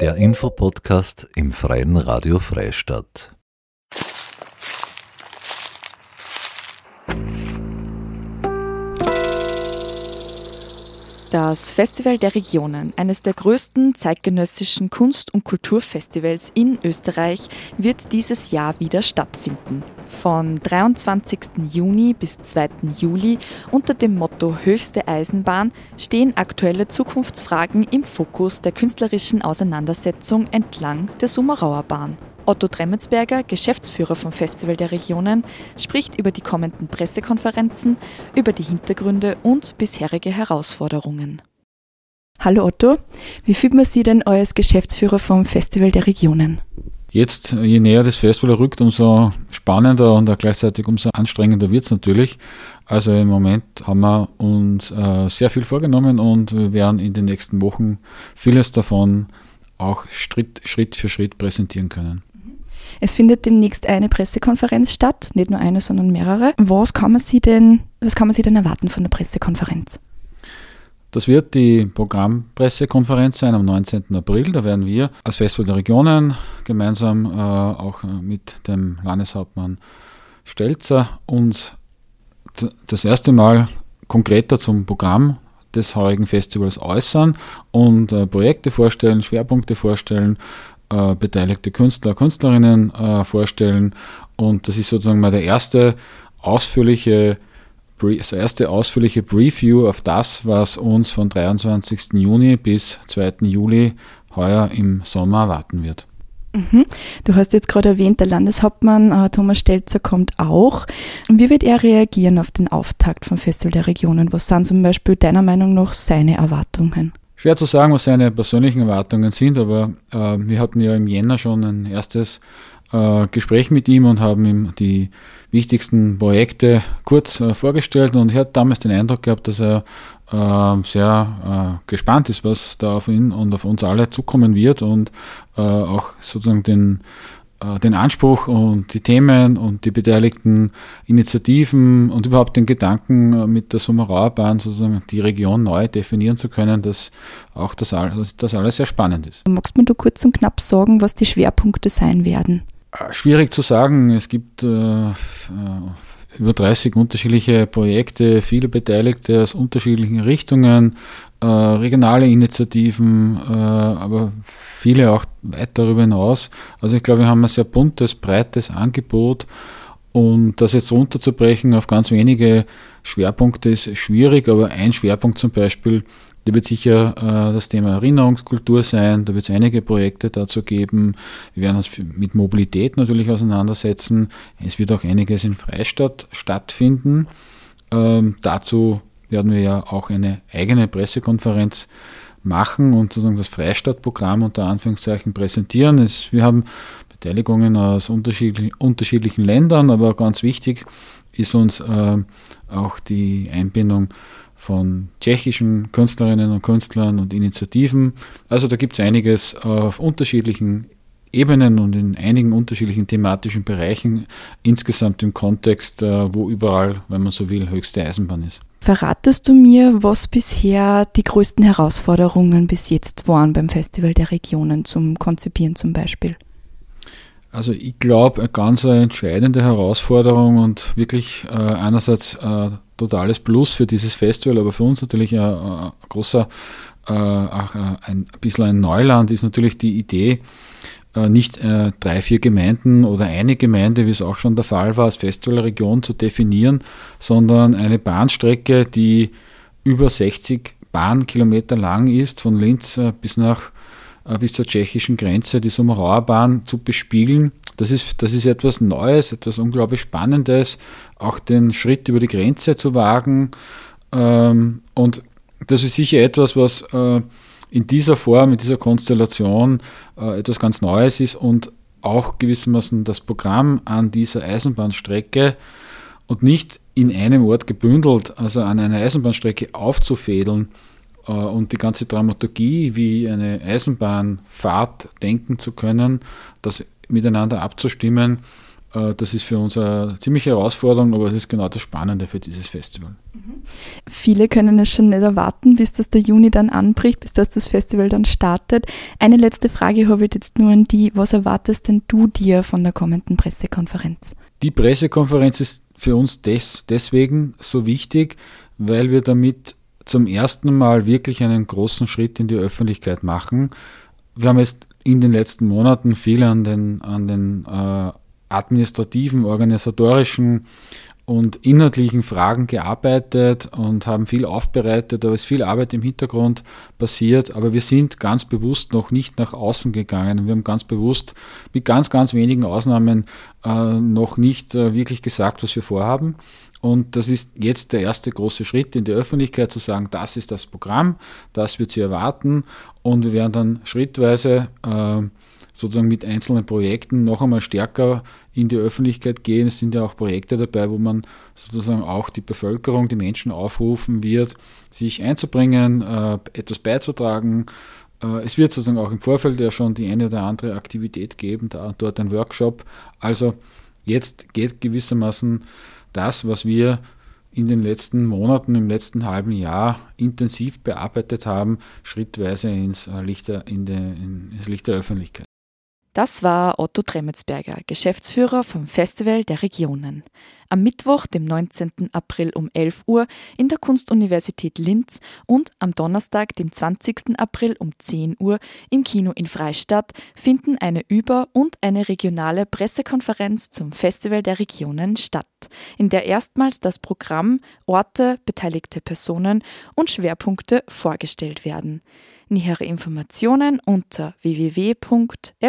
Der Infopodcast im Freien Radio Freistadt. Das Festival der Regionen, eines der größten zeitgenössischen Kunst- und Kulturfestivals in Österreich, wird dieses Jahr wieder stattfinden. Von 23. Juni bis 2. Juli unter dem Motto Höchste Eisenbahn stehen aktuelle Zukunftsfragen im Fokus der künstlerischen Auseinandersetzung entlang der Summerauer Bahn. Otto Tremmetsberger, Geschäftsführer vom Festival der Regionen, spricht über die kommenden Pressekonferenzen, über die Hintergründe und bisherige Herausforderungen. Hallo Otto, wie fühlt man Sie denn als Geschäftsführer vom Festival der Regionen? Jetzt, je näher das Festival rückt, umso spannender und auch gleichzeitig umso anstrengender wird es natürlich. Also im Moment haben wir uns äh, sehr viel vorgenommen und wir werden in den nächsten Wochen vieles davon auch Schritt, Schritt für Schritt präsentieren können. Es findet demnächst eine Pressekonferenz statt, nicht nur eine, sondern mehrere. Was kann man sich denn, was kann man sich denn erwarten von der Pressekonferenz? Das wird die Programmpressekonferenz sein am 19. April. Da werden wir als Festival der Regionen gemeinsam äh, auch mit dem Landeshauptmann Stelzer uns das erste Mal konkreter zum Programm des heurigen Festivals äußern und äh, Projekte vorstellen, Schwerpunkte vorstellen, äh, beteiligte Künstler, Künstlerinnen äh, vorstellen. Und das ist sozusagen mal der erste ausführliche, das erste ausführliche Preview auf das, was uns von 23. Juni bis 2. Juli heuer im Sommer erwarten wird. Mhm. Du hast jetzt gerade erwähnt, der Landeshauptmann äh, Thomas Stelzer kommt auch. Wie wird er reagieren auf den Auftakt vom Festival der Regionen? Was sind zum Beispiel deiner Meinung nach seine Erwartungen? Schwer zu sagen, was seine persönlichen Erwartungen sind, aber äh, wir hatten ja im Jänner schon ein erstes äh, Gespräch mit ihm und haben ihm die wichtigsten Projekte kurz äh, vorgestellt und ich hatte damals den Eindruck gehabt, dass er äh, sehr äh, gespannt ist, was da auf ihn und auf uns alle zukommen wird und äh, auch sozusagen den den Anspruch und die Themen und die beteiligten Initiativen und überhaupt den Gedanken äh, mit der Sommerauerbahn sozusagen die Region neu definieren zu können, dass auch das, das alles sehr spannend ist. Magst du mir kurz und knapp sagen, was die Schwerpunkte sein werden? Äh, schwierig zu sagen. Es gibt äh, über 30 unterschiedliche Projekte, viele Beteiligte aus unterschiedlichen Richtungen, äh, regionale Initiativen, äh, aber viele auch weit darüber hinaus. Also ich glaube, wir haben ein sehr buntes, breites Angebot und das jetzt runterzubrechen auf ganz wenige Schwerpunkte ist schwierig, aber ein Schwerpunkt zum Beispiel da wird sicher äh, das Thema Erinnerungskultur sein, da wird es einige Projekte dazu geben. Wir werden uns mit Mobilität natürlich auseinandersetzen. Es wird auch einiges in Freistadt stattfinden. Ähm, dazu werden wir ja auch eine eigene Pressekonferenz machen und sozusagen das Freistadtprogramm unter Anführungszeichen präsentieren. Wir haben Beteiligungen aus unterschiedlichen, unterschiedlichen Ländern, aber ganz wichtig ist uns äh, auch die Einbindung von tschechischen Künstlerinnen und Künstlern und Initiativen. Also da gibt es einiges auf unterschiedlichen Ebenen und in einigen unterschiedlichen thematischen Bereichen insgesamt im Kontext, äh, wo überall, wenn man so will, höchste Eisenbahn ist. Verratest du mir, was bisher die größten Herausforderungen bis jetzt waren beim Festival der Regionen zum Konzipieren zum Beispiel? Also ich glaube, eine ganz entscheidende Herausforderung und wirklich äh, einerseits äh, totales Plus für dieses Festival, aber für uns natürlich ein, ein großer, äh, auch äh, ein bisschen ein Neuland ist natürlich die Idee, äh, nicht äh, drei, vier Gemeinden oder eine Gemeinde, wie es auch schon der Fall war, als Festivalregion zu definieren, sondern eine Bahnstrecke, die über 60 Bahnkilometer lang ist, von Linz bis nach bis zur tschechischen Grenze, die Sommerauer Bahn zu bespielen das ist, das ist etwas Neues, etwas unglaublich Spannendes, auch den Schritt über die Grenze zu wagen. Ähm, und das ist sicher etwas, was äh, in dieser Form, in dieser Konstellation äh, etwas ganz Neues ist und auch gewissermaßen das Programm an dieser Eisenbahnstrecke und nicht in einem Ort gebündelt, also an einer Eisenbahnstrecke aufzufädeln und die ganze Dramaturgie, wie eine Eisenbahnfahrt denken zu können, das miteinander abzustimmen, Äh, das ist für uns eine ziemliche Herausforderung, aber es ist genau das Spannende für dieses Festival. Viele können es schon nicht erwarten, bis das der Juni dann anbricht, bis das das Festival dann startet. Eine letzte Frage habe ich jetzt nur an die. Was erwartest denn du dir von der kommenden Pressekonferenz? Die Pressekonferenz ist für uns des, deswegen so wichtig, weil wir damit zum ersten Mal wirklich einen großen Schritt in die Öffentlichkeit machen. Wir haben jetzt in den letzten Monaten viel an den, an den äh, administrativen, organisatorischen und inhaltlichen Fragen gearbeitet und haben viel aufbereitet. Da ist viel Arbeit im Hintergrund passiert, aber wir sind ganz bewusst noch nicht nach außen gegangen. Wir haben ganz bewusst mit ganz, ganz wenigen Ausnahmen äh, noch nicht äh, wirklich gesagt, was wir vorhaben. Und das ist jetzt der erste große Schritt in die Öffentlichkeit zu sagen, das ist das Programm, das wird Sie erwarten und wir werden dann schrittweise äh, sozusagen mit einzelnen Projekten noch einmal stärker in die Öffentlichkeit gehen. Es sind ja auch Projekte dabei, wo man sozusagen auch die Bevölkerung, die Menschen aufrufen wird, sich einzubringen, äh, etwas beizutragen. Äh, es wird sozusagen auch im Vorfeld ja schon die eine oder andere Aktivität geben, da und dort ein Workshop. Also jetzt geht gewissermaßen das, was wir in den letzten Monaten, im letzten halben Jahr intensiv bearbeitet haben, schrittweise ins äh, Licht der, in de, in, ins Licht der Öffentlichkeit. Das war Otto Tremetsberger, Geschäftsführer vom Festival der Regionen. Am Mittwoch, dem 19. April um 11 Uhr in der Kunstuniversität Linz und am Donnerstag, dem 20. April um 10 Uhr im Kino in Freistadt finden eine Über- und eine regionale Pressekonferenz zum Festival der Regionen statt, in der erstmals das Programm, Orte, beteiligte Personen und Schwerpunkte vorgestellt werden. Nähere Informationen unter www.fdr.at.